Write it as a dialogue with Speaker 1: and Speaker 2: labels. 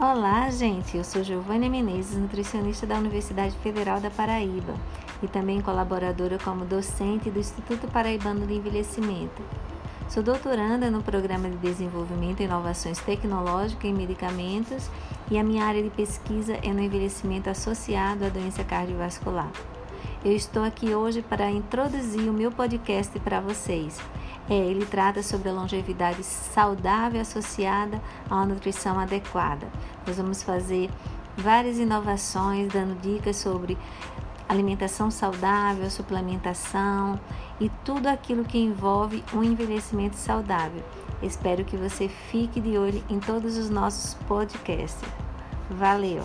Speaker 1: Olá, gente. Eu sou Giovânia Menezes, nutricionista da Universidade Federal da Paraíba e também colaboradora como docente do Instituto Paraibano de Envelhecimento. Sou doutoranda no Programa de Desenvolvimento e Inovações Tecnológicas em Medicamentos e a minha área de pesquisa é no envelhecimento associado à doença cardiovascular. Eu estou aqui hoje para introduzir o meu podcast para vocês é, ele trata sobre a longevidade saudável associada a uma nutrição adequada. Nós vamos fazer várias inovações, dando dicas sobre alimentação saudável, suplementação e tudo aquilo que envolve um envelhecimento saudável. Espero que você fique de olho em todos os nossos podcasts. Valeu!